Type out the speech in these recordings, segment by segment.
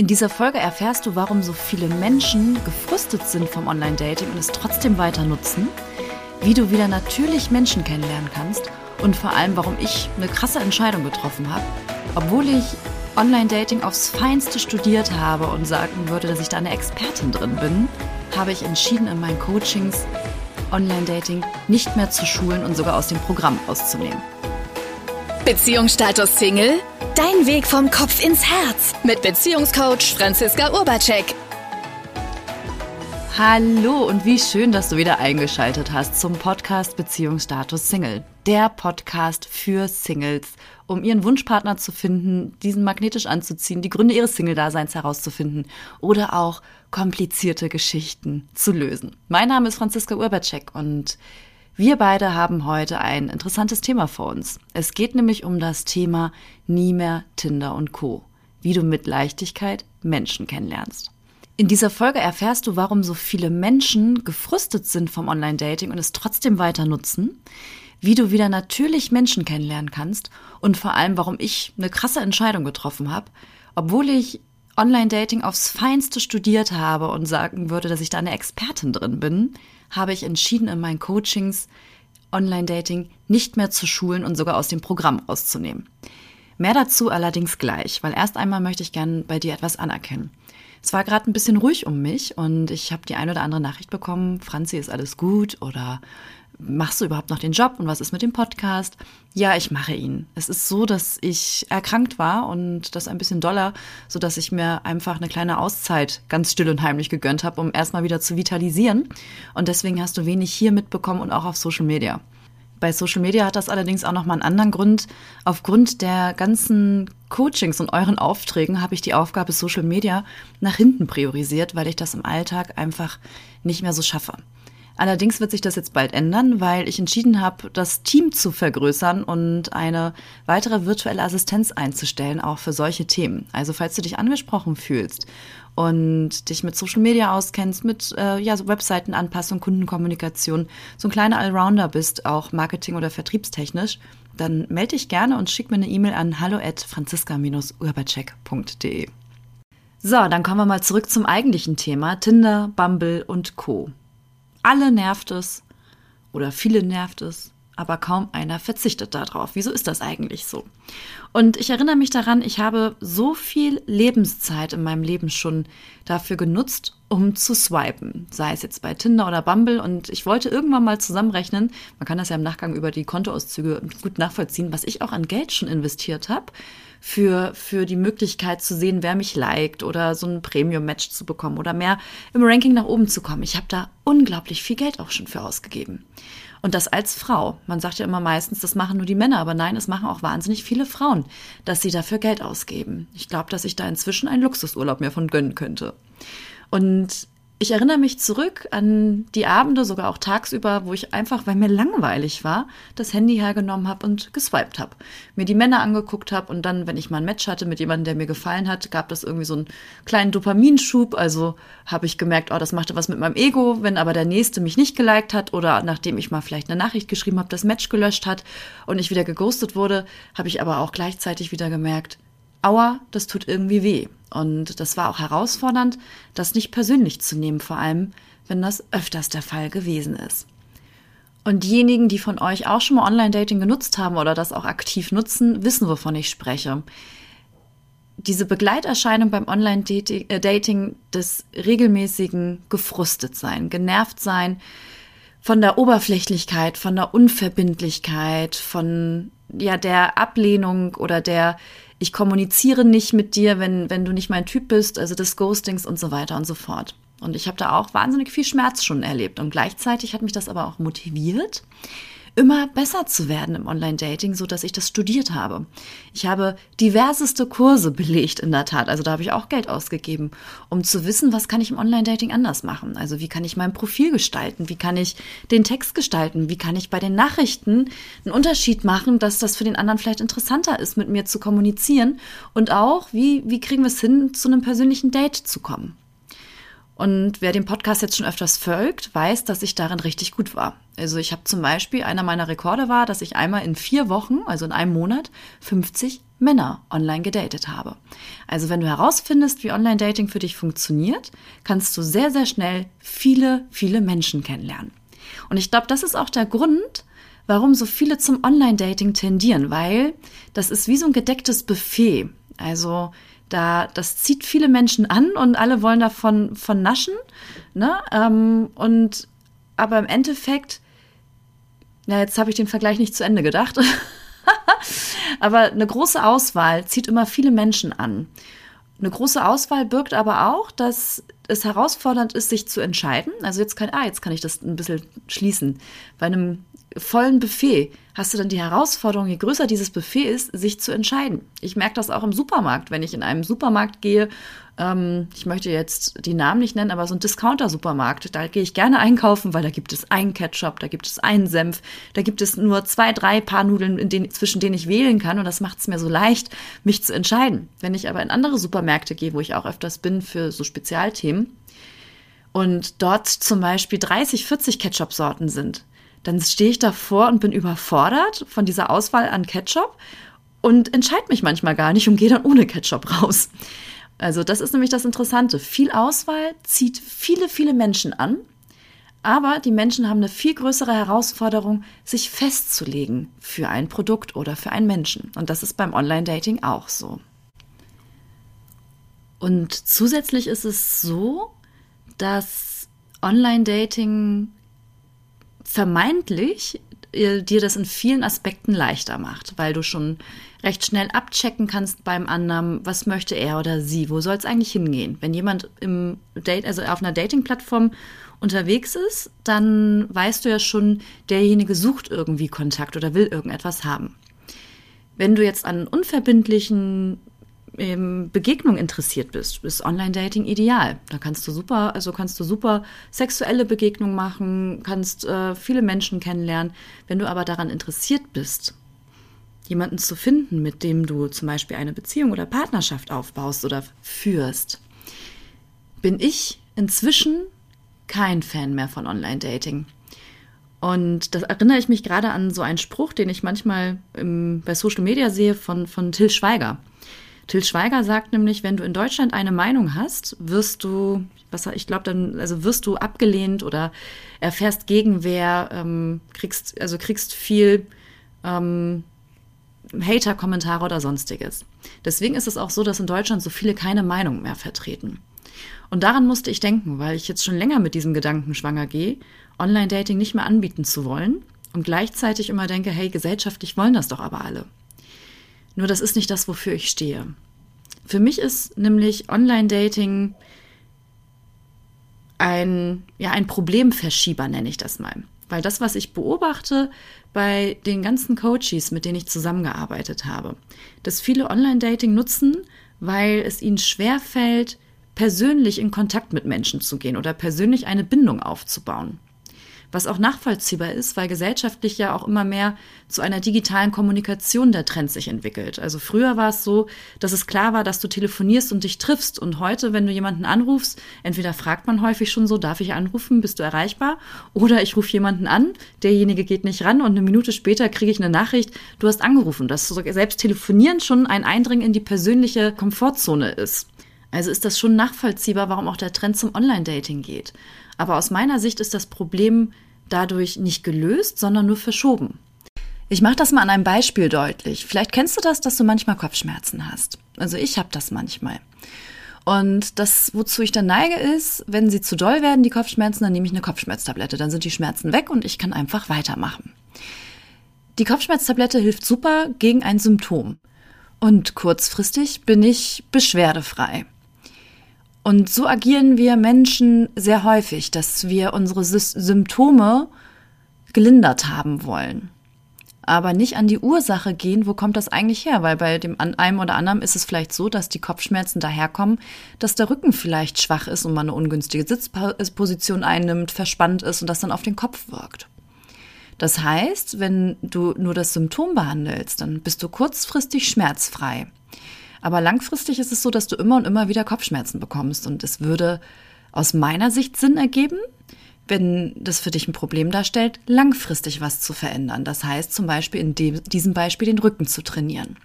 In dieser Folge erfährst du, warum so viele Menschen gefrustet sind vom Online-Dating und es trotzdem weiter nutzen, wie du wieder natürlich Menschen kennenlernen kannst und vor allem, warum ich eine krasse Entscheidung getroffen habe, obwohl ich Online-Dating aufs Feinste studiert habe und sagen würde, dass ich da eine Expertin drin bin, habe ich entschieden, in meinen Coachings Online-Dating nicht mehr zu schulen und sogar aus dem Programm auszunehmen. Beziehungsstatus Single? Dein Weg vom Kopf ins Herz mit Beziehungscoach Franziska Urbacek. Hallo und wie schön, dass du wieder eingeschaltet hast zum Podcast Beziehungsstatus Single. Der Podcast für Singles, um ihren Wunschpartner zu finden, diesen magnetisch anzuziehen, die Gründe ihres Single-Daseins herauszufinden oder auch komplizierte Geschichten zu lösen. Mein Name ist Franziska Urbacek und wir beide haben heute ein interessantes Thema vor uns. Es geht nämlich um das Thema Nie mehr Tinder und Co. Wie du mit Leichtigkeit Menschen kennenlernst. In dieser Folge erfährst du, warum so viele Menschen gefrustet sind vom Online-Dating und es trotzdem weiter nutzen, wie du wieder natürlich Menschen kennenlernen kannst und vor allem, warum ich eine krasse Entscheidung getroffen habe, obwohl ich Online-Dating aufs Feinste studiert habe und sagen würde, dass ich da eine Expertin drin bin, habe ich entschieden, in meinen Coachings Online-Dating nicht mehr zu schulen und sogar aus dem Programm auszunehmen. Mehr dazu allerdings gleich, weil erst einmal möchte ich gerne bei dir etwas anerkennen. Es war gerade ein bisschen ruhig um mich und ich habe die ein oder andere Nachricht bekommen, Franzi, ist alles gut oder machst du überhaupt noch den Job und was ist mit dem Podcast? Ja, ich mache ihn. Es ist so, dass ich erkrankt war und das ein bisschen doller, so dass ich mir einfach eine kleine Auszeit ganz still und heimlich gegönnt habe, um erstmal wieder zu vitalisieren. Und deswegen hast du wenig hier mitbekommen und auch auf Social Media. Bei Social Media hat das allerdings auch nochmal einen anderen Grund. Aufgrund der ganzen Coachings und euren Aufträgen habe ich die Aufgabe Social Media nach hinten priorisiert, weil ich das im Alltag einfach nicht mehr so schaffe. Allerdings wird sich das jetzt bald ändern, weil ich entschieden habe, das Team zu vergrößern und eine weitere virtuelle Assistenz einzustellen, auch für solche Themen. Also falls du dich angesprochen fühlst und dich mit Social Media auskennst, mit äh, ja, so Webseitenanpassung, Kundenkommunikation, so ein kleiner Allrounder bist, auch Marketing- oder vertriebstechnisch, dann melde dich gerne und schick mir eine E-Mail an hallo at franziska-urbacek.de. So, dann kommen wir mal zurück zum eigentlichen Thema Tinder, Bumble und Co. Alle nervt es oder viele nervt es, aber kaum einer verzichtet darauf. Wieso ist das eigentlich so? Und ich erinnere mich daran, ich habe so viel Lebenszeit in meinem Leben schon dafür genutzt, um zu swipen. Sei es jetzt bei Tinder oder Bumble. Und ich wollte irgendwann mal zusammenrechnen, man kann das ja im Nachgang über die Kontoauszüge gut nachvollziehen, was ich auch an Geld schon investiert habe für, für die Möglichkeit zu sehen, wer mich liked oder so ein Premium-Match zu bekommen oder mehr im Ranking nach oben zu kommen. Ich habe da unglaublich viel Geld auch schon für ausgegeben. Und das als Frau. Man sagt ja immer meistens, das machen nur die Männer, aber nein, es machen auch wahnsinnig viele Frauen, dass sie dafür Geld ausgeben. Ich glaube, dass ich da inzwischen einen Luxusurlaub mir von gönnen könnte. Und ich erinnere mich zurück an die Abende, sogar auch tagsüber, wo ich einfach, weil mir langweilig war, das Handy hergenommen habe und geswiped habe. Mir die Männer angeguckt habe und dann, wenn ich mal ein Match hatte mit jemandem, der mir gefallen hat, gab das irgendwie so einen kleinen Dopaminschub. Also habe ich gemerkt, oh, das machte was mit meinem Ego. Wenn aber der Nächste mich nicht geliked hat oder nachdem ich mal vielleicht eine Nachricht geschrieben habe, das Match gelöscht hat und ich wieder geghostet wurde, habe ich aber auch gleichzeitig wieder gemerkt, aua, das tut irgendwie weh. Und das war auch herausfordernd, das nicht persönlich zu nehmen, vor allem wenn das öfters der Fall gewesen ist. Und diejenigen, die von euch auch schon mal Online-Dating genutzt haben oder das auch aktiv nutzen, wissen, wovon ich spreche. Diese Begleiterscheinung beim Online-Dating äh, des regelmäßigen Gefrustetsein, genervt sein von der Oberflächlichkeit, von der Unverbindlichkeit, von ja der Ablehnung oder der ich kommuniziere nicht mit dir, wenn, wenn du nicht mein Typ bist, also des Ghostings und so weiter und so fort. Und ich habe da auch wahnsinnig viel Schmerz schon erlebt. Und gleichzeitig hat mich das aber auch motiviert, immer besser zu werden im Online-Dating, so dass ich das studiert habe. Ich habe diverseste Kurse belegt in der Tat. Also da habe ich auch Geld ausgegeben, um zu wissen, was kann ich im Online-Dating anders machen. Also wie kann ich mein Profil gestalten? Wie kann ich den Text gestalten? Wie kann ich bei den Nachrichten einen Unterschied machen, dass das für den anderen vielleicht interessanter ist, mit mir zu kommunizieren? Und auch, wie, wie kriegen wir es hin, zu einem persönlichen Date zu kommen? Und wer dem Podcast jetzt schon öfters folgt, weiß, dass ich darin richtig gut war. Also ich habe zum Beispiel, einer meiner Rekorde war, dass ich einmal in vier Wochen, also in einem Monat, 50 Männer online gedatet habe. Also wenn du herausfindest, wie Online-Dating für dich funktioniert, kannst du sehr, sehr schnell viele, viele Menschen kennenlernen. Und ich glaube, das ist auch der Grund, warum so viele zum Online-Dating tendieren, weil das ist wie so ein gedecktes Buffet. Also da, das zieht viele Menschen an und alle wollen davon von naschen. Ne? Ähm, und aber im Endeffekt, na, jetzt habe ich den Vergleich nicht zu Ende gedacht. aber eine große Auswahl zieht immer viele Menschen an. Eine große Auswahl birgt aber auch, dass es herausfordernd ist, sich zu entscheiden. Also jetzt kann, ah, jetzt kann ich das ein bisschen schließen. Bei einem vollen Buffet hast du dann die Herausforderung, je größer dieses Buffet ist, sich zu entscheiden. Ich merke das auch im Supermarkt, wenn ich in einem Supermarkt gehe. Ähm, ich möchte jetzt die Namen nicht nennen, aber so ein Discounter-Supermarkt, da gehe ich gerne einkaufen, weil da gibt es einen Ketchup, da gibt es einen Senf, da gibt es nur zwei, drei Paar Nudeln, denen, zwischen denen ich wählen kann und das macht es mir so leicht, mich zu entscheiden. Wenn ich aber in andere Supermärkte gehe, wo ich auch öfters bin für so Spezialthemen, und dort zum Beispiel 30, 40 Ketchup-Sorten sind, dann stehe ich davor und bin überfordert von dieser Auswahl an Ketchup und entscheide mich manchmal gar nicht und gehe dann ohne Ketchup raus. Also das ist nämlich das Interessante. Viel Auswahl zieht viele, viele Menschen an, aber die Menschen haben eine viel größere Herausforderung, sich festzulegen für ein Produkt oder für einen Menschen. Und das ist beim Online-Dating auch so. Und zusätzlich ist es so, dass Online-Dating vermeintlich äh, dir das in vielen Aspekten leichter macht, weil du schon recht schnell abchecken kannst beim anderen, was möchte er oder sie, wo soll es eigentlich hingehen. Wenn jemand im Date, also auf einer Dating-Plattform unterwegs ist, dann weißt du ja schon, derjenige sucht irgendwie Kontakt oder will irgendetwas haben. Wenn du jetzt an unverbindlichen Begegnung interessiert bist, ist Online-Dating ideal. Da kannst du super, also kannst du super sexuelle Begegnungen machen, kannst äh, viele Menschen kennenlernen. Wenn du aber daran interessiert bist, jemanden zu finden, mit dem du zum Beispiel eine Beziehung oder Partnerschaft aufbaust oder führst, bin ich inzwischen kein Fan mehr von Online-Dating. Und das erinnere ich mich gerade an so einen Spruch, den ich manchmal im, bei Social Media sehe von, von Till Schweiger. Till Schweiger sagt nämlich, wenn du in Deutschland eine Meinung hast, wirst du, was ich glaube, dann, also wirst du abgelehnt oder erfährst Gegenwehr, ähm, kriegst, also kriegst viel ähm, Hater-Kommentare oder sonstiges. Deswegen ist es auch so, dass in Deutschland so viele keine Meinung mehr vertreten. Und daran musste ich denken, weil ich jetzt schon länger mit diesem Gedanken schwanger gehe, Online-Dating nicht mehr anbieten zu wollen und gleichzeitig immer denke, hey, gesellschaftlich wollen das doch aber alle. Nur das ist nicht das, wofür ich stehe. Für mich ist nämlich Online-Dating ein, ja, ein Problemverschieber, nenne ich das mal. Weil das, was ich beobachte bei den ganzen Coaches, mit denen ich zusammengearbeitet habe, dass viele Online-Dating nutzen, weil es ihnen schwerfällt, persönlich in Kontakt mit Menschen zu gehen oder persönlich eine Bindung aufzubauen was auch nachvollziehbar ist, weil gesellschaftlich ja auch immer mehr zu einer digitalen Kommunikation der Trend sich entwickelt. Also früher war es so, dass es klar war, dass du telefonierst und dich triffst. Und heute, wenn du jemanden anrufst, entweder fragt man häufig schon so, darf ich anrufen, bist du erreichbar? Oder ich rufe jemanden an, derjenige geht nicht ran und eine Minute später kriege ich eine Nachricht, du hast angerufen. Dass selbst telefonieren schon ein Eindringen in die persönliche Komfortzone ist. Also ist das schon nachvollziehbar, warum auch der Trend zum Online-Dating geht. Aber aus meiner Sicht ist das Problem dadurch nicht gelöst, sondern nur verschoben. Ich mache das mal an einem Beispiel deutlich. Vielleicht kennst du das, dass du manchmal Kopfschmerzen hast. Also ich habe das manchmal. Und das, wozu ich dann neige, ist, wenn sie zu doll werden, die Kopfschmerzen, dann nehme ich eine Kopfschmerztablette. Dann sind die Schmerzen weg und ich kann einfach weitermachen. Die Kopfschmerztablette hilft super gegen ein Symptom. Und kurzfristig bin ich beschwerdefrei. Und so agieren wir Menschen sehr häufig, dass wir unsere Symptome gelindert haben wollen. Aber nicht an die Ursache gehen, wo kommt das eigentlich her? Weil bei dem einem oder anderen ist es vielleicht so, dass die Kopfschmerzen daherkommen, dass der Rücken vielleicht schwach ist und man eine ungünstige Sitzposition einnimmt, verspannt ist und das dann auf den Kopf wirkt. Das heißt, wenn du nur das Symptom behandelst, dann bist du kurzfristig schmerzfrei. Aber langfristig ist es so, dass du immer und immer wieder Kopfschmerzen bekommst und es würde aus meiner Sicht Sinn ergeben, wenn das für dich ein Problem darstellt, langfristig was zu verändern. Das heißt zum Beispiel in dem, diesem Beispiel den Rücken zu trainieren.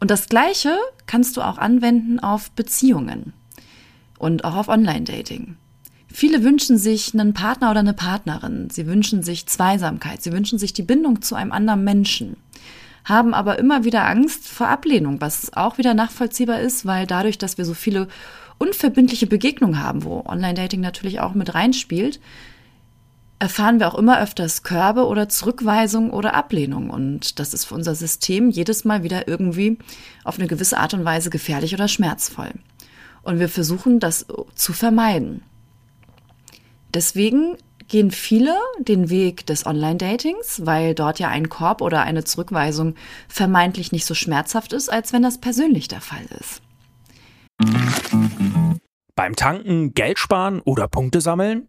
Und das Gleiche kannst du auch anwenden auf Beziehungen und auch auf Online-Dating. Viele wünschen sich einen Partner oder eine Partnerin. Sie wünschen sich Zweisamkeit. Sie wünschen sich die Bindung zu einem anderen Menschen. Haben aber immer wieder Angst vor Ablehnung, was auch wieder nachvollziehbar ist, weil dadurch, dass wir so viele unverbindliche Begegnungen haben, wo Online-Dating natürlich auch mit reinspielt, erfahren wir auch immer öfters Körbe oder Zurückweisung oder Ablehnung. Und das ist für unser System jedes Mal wieder irgendwie auf eine gewisse Art und Weise gefährlich oder schmerzvoll. Und wir versuchen das zu vermeiden. Deswegen gehen viele den Weg des Online-Datings, weil dort ja ein Korb oder eine Zurückweisung vermeintlich nicht so schmerzhaft ist, als wenn das persönlich der Fall ist. Beim Tanken, Geld sparen oder Punkte sammeln?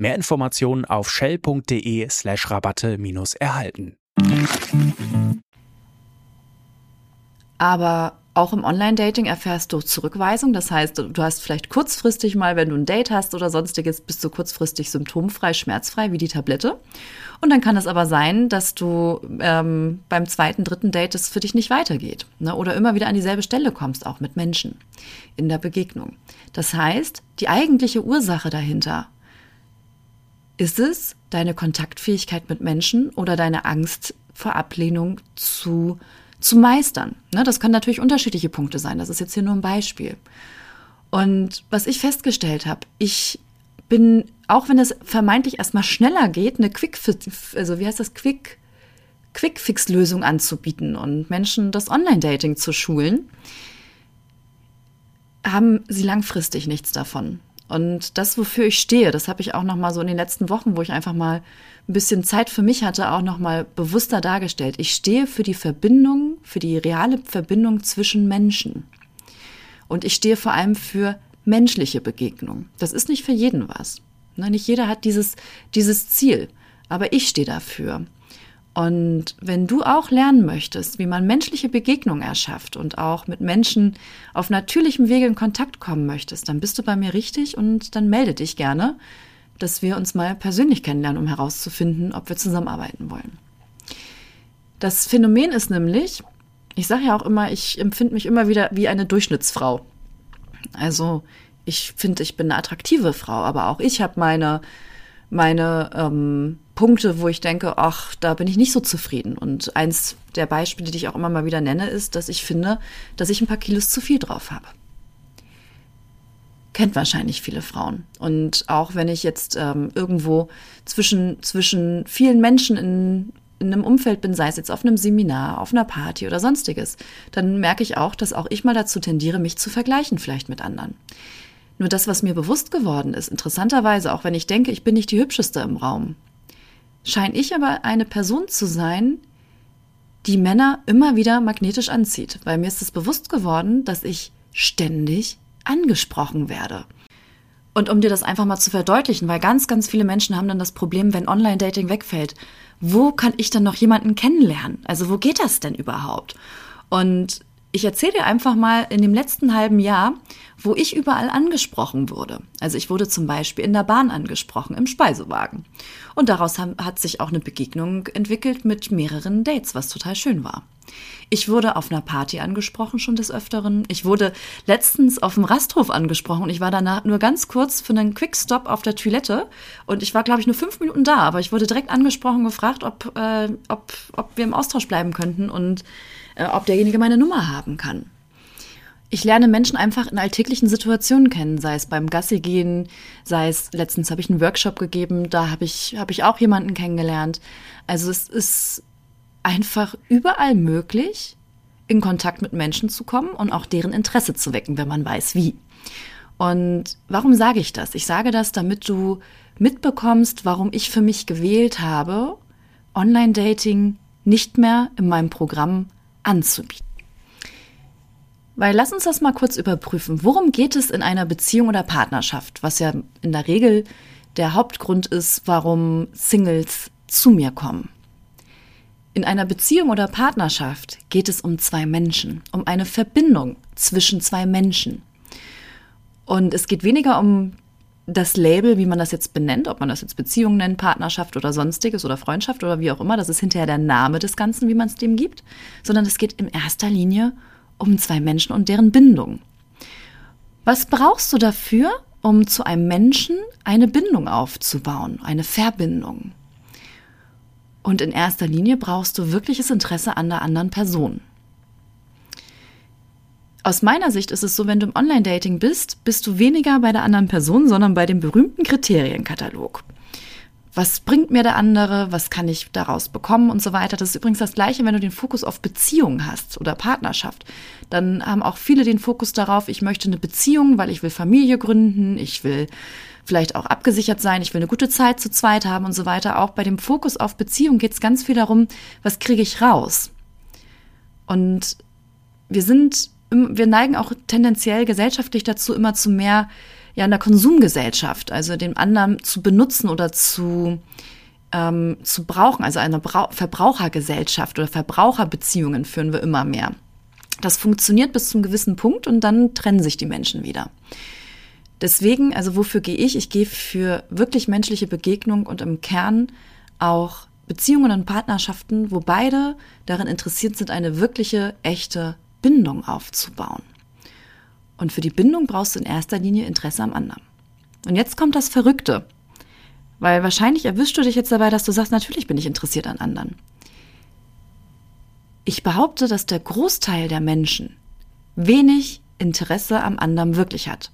Mehr Informationen auf shell.de slash Rabatte minus erhalten. Aber auch im Online-Dating erfährst du Zurückweisung. Das heißt, du hast vielleicht kurzfristig mal, wenn du ein Date hast oder sonstiges, bist du kurzfristig symptomfrei, schmerzfrei, wie die Tablette. Und dann kann es aber sein, dass du ähm, beim zweiten, dritten Date es für dich nicht weitergeht. Ne? Oder immer wieder an dieselbe Stelle kommst, auch mit Menschen in der Begegnung. Das heißt, die eigentliche Ursache dahinter ist es, deine Kontaktfähigkeit mit Menschen oder deine Angst vor Ablehnung zu, zu meistern? Ne, das können natürlich unterschiedliche Punkte sein. Das ist jetzt hier nur ein Beispiel. Und was ich festgestellt habe, ich bin, auch wenn es vermeintlich erstmal schneller geht, eine Quick, also wie heißt das, Quick, Quick-Fix-Lösung anzubieten und Menschen das Online-Dating zu schulen, haben sie langfristig nichts davon. Und das, wofür ich stehe, das habe ich auch noch mal so in den letzten Wochen, wo ich einfach mal ein bisschen Zeit für mich hatte, auch noch mal bewusster dargestellt. Ich stehe für die Verbindung, für die reale Verbindung zwischen Menschen. Und ich stehe vor allem für menschliche Begegnung. Das ist nicht für jeden was. Ne, nicht jeder hat dieses, dieses Ziel. Aber ich stehe dafür. Und wenn du auch lernen möchtest, wie man menschliche Begegnungen erschafft und auch mit Menschen auf natürlichem Wege in Kontakt kommen möchtest, dann bist du bei mir richtig und dann melde dich gerne, dass wir uns mal persönlich kennenlernen, um herauszufinden, ob wir zusammenarbeiten wollen. Das Phänomen ist nämlich, ich sage ja auch immer, ich empfinde mich immer wieder wie eine Durchschnittsfrau. Also ich finde, ich bin eine attraktive Frau, aber auch ich habe meine meine ähm, Punkte, wo ich denke, ach, da bin ich nicht so zufrieden. Und eins der Beispiele, die ich auch immer mal wieder nenne, ist, dass ich finde, dass ich ein paar Kilos zu viel drauf habe. Kennt wahrscheinlich viele Frauen. Und auch wenn ich jetzt ähm, irgendwo zwischen, zwischen vielen Menschen in, in einem Umfeld bin, sei es jetzt auf einem Seminar, auf einer Party oder sonstiges, dann merke ich auch, dass auch ich mal dazu tendiere, mich zu vergleichen vielleicht mit anderen. Nur das, was mir bewusst geworden ist, interessanterweise, auch wenn ich denke, ich bin nicht die hübscheste im Raum, scheine ich aber eine Person zu sein, die Männer immer wieder magnetisch anzieht, weil mir ist es bewusst geworden, dass ich ständig angesprochen werde. Und um dir das einfach mal zu verdeutlichen, weil ganz, ganz viele Menschen haben dann das Problem, wenn Online-Dating wegfällt, wo kann ich dann noch jemanden kennenlernen? Also wo geht das denn überhaupt? Und ich erzähle dir einfach mal in dem letzten halben Jahr, wo ich überall angesprochen wurde. Also ich wurde zum Beispiel in der Bahn angesprochen, im Speisewagen. Und daraus hat sich auch eine Begegnung entwickelt mit mehreren Dates, was total schön war. Ich wurde auf einer Party angesprochen schon des Öfteren. Ich wurde letztens auf dem Rasthof angesprochen. Ich war danach nur ganz kurz für einen Quickstop auf der Toilette und ich war, glaube ich, nur fünf Minuten da, aber ich wurde direkt angesprochen, gefragt, ob, äh, ob, ob wir im Austausch bleiben könnten und ob derjenige meine Nummer haben kann. Ich lerne Menschen einfach in alltäglichen Situationen kennen, sei es beim Gassi gehen, sei es letztens habe ich einen Workshop gegeben, da habe ich habe ich auch jemanden kennengelernt. Also es ist einfach überall möglich, in Kontakt mit Menschen zu kommen und auch deren Interesse zu wecken, wenn man weiß wie. Und warum sage ich das? Ich sage das, damit du mitbekommst, warum ich für mich gewählt habe, Online-Dating nicht mehr in meinem Programm anzubieten. Weil lass uns das mal kurz überprüfen. Worum geht es in einer Beziehung oder Partnerschaft? Was ja in der Regel der Hauptgrund ist, warum Singles zu mir kommen. In einer Beziehung oder Partnerschaft geht es um zwei Menschen, um eine Verbindung zwischen zwei Menschen. Und es geht weniger um das Label, wie man das jetzt benennt, ob man das jetzt Beziehung nennt, Partnerschaft oder sonstiges oder Freundschaft oder wie auch immer, das ist hinterher der Name des Ganzen, wie man es dem gibt, sondern es geht in erster Linie um zwei Menschen und deren Bindung. Was brauchst du dafür, um zu einem Menschen eine Bindung aufzubauen, eine Verbindung? Und in erster Linie brauchst du wirkliches Interesse an der anderen Person. Aus meiner Sicht ist es so, wenn du im Online-Dating bist, bist du weniger bei der anderen Person, sondern bei dem berühmten Kriterienkatalog. Was bringt mir der andere? Was kann ich daraus bekommen und so weiter? Das ist übrigens das Gleiche, wenn du den Fokus auf Beziehung hast oder Partnerschaft. Dann haben auch viele den Fokus darauf, ich möchte eine Beziehung, weil ich will Familie gründen, ich will vielleicht auch abgesichert sein, ich will eine gute Zeit zu zweit haben und so weiter. Auch bei dem Fokus auf Beziehung geht es ganz viel darum, was kriege ich raus? Und wir sind wir neigen auch tendenziell gesellschaftlich dazu, immer zu mehr ja, einer Konsumgesellschaft, also den anderen zu benutzen oder zu, ähm, zu brauchen, also eine Brau Verbrauchergesellschaft oder Verbraucherbeziehungen führen wir immer mehr. Das funktioniert bis zum gewissen Punkt und dann trennen sich die Menschen wieder. Deswegen, also wofür gehe ich? Ich gehe für wirklich menschliche Begegnung und im Kern auch Beziehungen und Partnerschaften, wo beide daran interessiert sind, eine wirkliche, echte Bindung aufzubauen. Und für die Bindung brauchst du in erster Linie Interesse am anderen. Und jetzt kommt das Verrückte. Weil wahrscheinlich erwischst du dich jetzt dabei, dass du sagst, natürlich bin ich interessiert an anderen. Ich behaupte, dass der Großteil der Menschen wenig Interesse am anderen wirklich hat.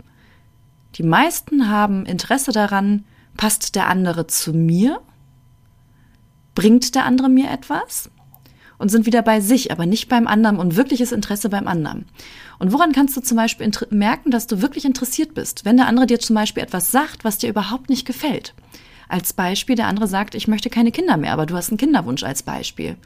Die meisten haben Interesse daran, passt der andere zu mir? Bringt der andere mir etwas? Und sind wieder bei sich, aber nicht beim anderen und wirkliches Interesse beim anderen. Und woran kannst du zum Beispiel merken, dass du wirklich interessiert bist, wenn der andere dir zum Beispiel etwas sagt, was dir überhaupt nicht gefällt? Als Beispiel, der andere sagt, ich möchte keine Kinder mehr, aber du hast einen Kinderwunsch als Beispiel.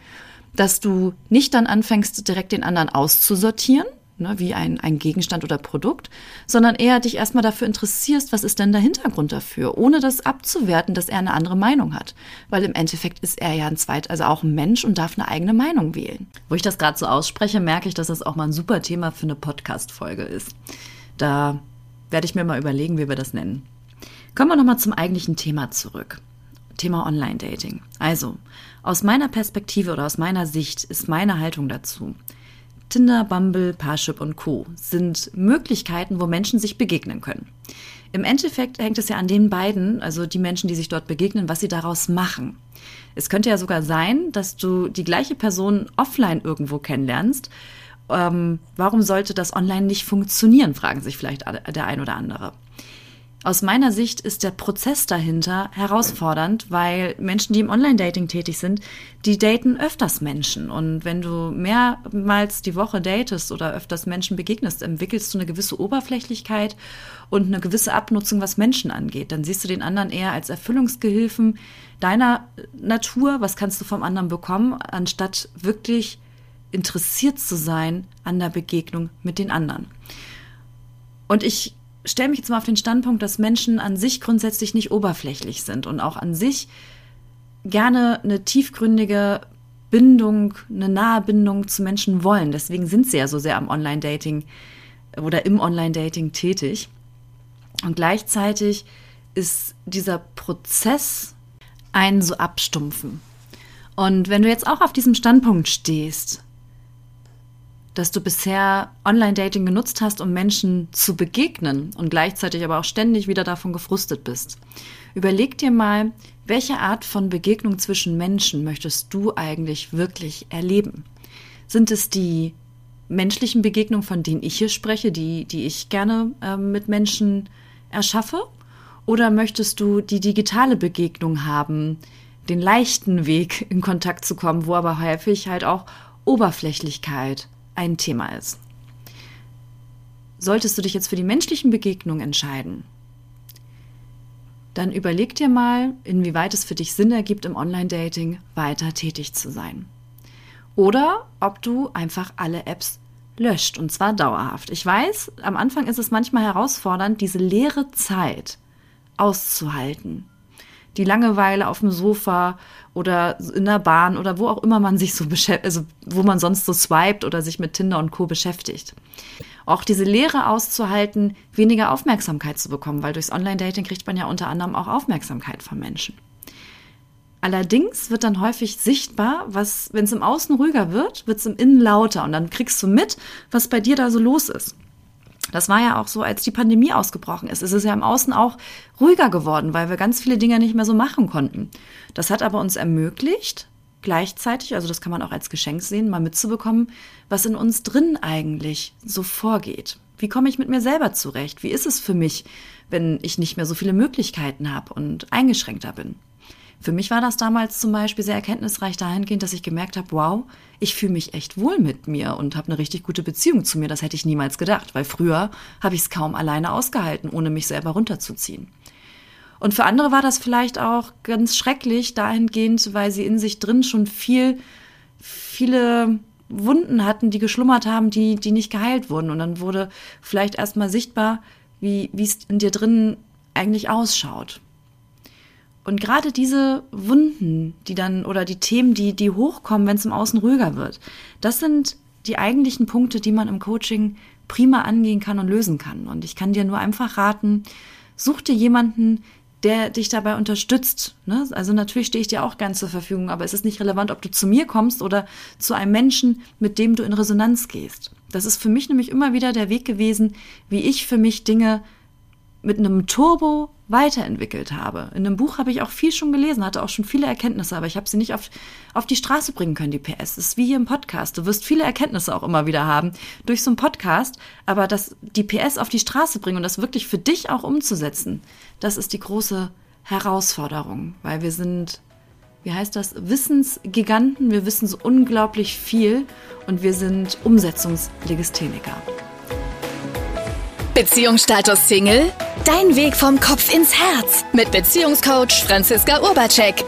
Dass du nicht dann anfängst, direkt den anderen auszusortieren, ne, wie ein, ein Gegenstand oder Produkt, sondern eher dich erstmal dafür interessierst, was ist denn der Hintergrund dafür, ohne das abzuwerten, dass er eine andere Meinung hat. Weil im Endeffekt ist er ja ein zweit, also auch ein Mensch und darf eine eigene Meinung wählen. Wo ich das gerade so ausspreche, merke ich, dass das auch mal ein super Thema für eine Podcast-Folge ist. Da werde ich mir mal überlegen, wie wir das nennen. Kommen wir nochmal zum eigentlichen Thema zurück. Thema Online-Dating. Also, aus meiner Perspektive oder aus meiner Sicht ist meine Haltung dazu. Tinder, Bumble, Parship und Co. sind Möglichkeiten, wo Menschen sich begegnen können. Im Endeffekt hängt es ja an den beiden, also die Menschen, die sich dort begegnen, was sie daraus machen. Es könnte ja sogar sein, dass du die gleiche Person offline irgendwo kennenlernst. Ähm, warum sollte das online nicht funktionieren, fragen sich vielleicht der ein oder andere. Aus meiner Sicht ist der Prozess dahinter herausfordernd, weil Menschen, die im Online-Dating tätig sind, die daten öfters Menschen. Und wenn du mehrmals die Woche datest oder öfters Menschen begegnest, entwickelst du eine gewisse Oberflächlichkeit und eine gewisse Abnutzung, was Menschen angeht. Dann siehst du den anderen eher als Erfüllungsgehilfen deiner Natur. Was kannst du vom anderen bekommen, anstatt wirklich interessiert zu sein an der Begegnung mit den anderen. Und ich stelle mich jetzt mal auf den Standpunkt, dass Menschen an sich grundsätzlich nicht oberflächlich sind und auch an sich gerne eine tiefgründige Bindung, eine nahe Bindung zu Menschen wollen. Deswegen sind sie ja so sehr am Online-Dating oder im Online-Dating tätig. Und gleichzeitig ist dieser Prozess einen so abstumpfen. Und wenn du jetzt auch auf diesem Standpunkt stehst, dass du bisher Online-Dating genutzt hast, um Menschen zu begegnen und gleichzeitig aber auch ständig wieder davon gefrustet bist. Überleg dir mal, welche Art von Begegnung zwischen Menschen möchtest du eigentlich wirklich erleben? Sind es die menschlichen Begegnungen, von denen ich hier spreche, die, die ich gerne äh, mit Menschen erschaffe? Oder möchtest du die digitale Begegnung haben, den leichten Weg in Kontakt zu kommen, wo aber häufig halt auch Oberflächlichkeit ein Thema ist. Solltest du dich jetzt für die menschlichen Begegnungen entscheiden, dann überleg dir mal, inwieweit es für dich Sinn ergibt, im Online-Dating weiter tätig zu sein. Oder ob du einfach alle Apps löscht und zwar dauerhaft. Ich weiß, am Anfang ist es manchmal herausfordernd, diese leere Zeit auszuhalten. Die Langeweile auf dem Sofa oder in der Bahn oder wo auch immer man sich so beschäftigt, also wo man sonst so swiped oder sich mit Tinder und Co. beschäftigt. Auch diese Leere auszuhalten, weniger Aufmerksamkeit zu bekommen, weil durchs Online-Dating kriegt man ja unter anderem auch Aufmerksamkeit von Menschen. Allerdings wird dann häufig sichtbar, was, wenn es im Außen ruhiger wird, wird es im Innen lauter und dann kriegst du mit, was bei dir da so los ist. Das war ja auch so, als die Pandemie ausgebrochen ist. Es ist ja im Außen auch ruhiger geworden, weil wir ganz viele Dinge nicht mehr so machen konnten. Das hat aber uns ermöglicht, gleichzeitig, also das kann man auch als Geschenk sehen, mal mitzubekommen, was in uns drin eigentlich so vorgeht. Wie komme ich mit mir selber zurecht? Wie ist es für mich, wenn ich nicht mehr so viele Möglichkeiten habe und eingeschränkter bin? Für mich war das damals zum Beispiel sehr erkenntnisreich dahingehend, dass ich gemerkt habe, wow, ich fühle mich echt wohl mit mir und habe eine richtig gute Beziehung zu mir. Das hätte ich niemals gedacht, weil früher habe ich es kaum alleine ausgehalten, ohne mich selber runterzuziehen. Und für andere war das vielleicht auch ganz schrecklich dahingehend, weil sie in sich drin schon viel, viele Wunden hatten, die geschlummert haben, die, die nicht geheilt wurden. Und dann wurde vielleicht erstmal sichtbar, wie es in dir drin eigentlich ausschaut. Und gerade diese Wunden, die dann oder die Themen, die, die hochkommen, wenn es im Außen ruhiger wird, das sind die eigentlichen Punkte, die man im Coaching prima angehen kann und lösen kann. Und ich kann dir nur einfach raten, such dir jemanden, der dich dabei unterstützt. Ne? Also natürlich stehe ich dir auch gern zur Verfügung, aber es ist nicht relevant, ob du zu mir kommst oder zu einem Menschen, mit dem du in Resonanz gehst. Das ist für mich nämlich immer wieder der Weg gewesen, wie ich für mich Dinge mit einem Turbo weiterentwickelt habe. In einem Buch habe ich auch viel schon gelesen, hatte auch schon viele Erkenntnisse, aber ich habe sie nicht auf, auf die Straße bringen können, die PS. Das ist wie hier im Podcast. Du wirst viele Erkenntnisse auch immer wieder haben durch so einen Podcast, aber das, die PS auf die Straße bringen und das wirklich für dich auch umzusetzen, das ist die große Herausforderung, weil wir sind, wie heißt das, Wissensgiganten, wir wissen so unglaublich viel und wir sind Umsetzungslegistheniker. Beziehungsstatus Single? Dein Weg vom Kopf ins Herz mit Beziehungscoach Franziska Urbacek.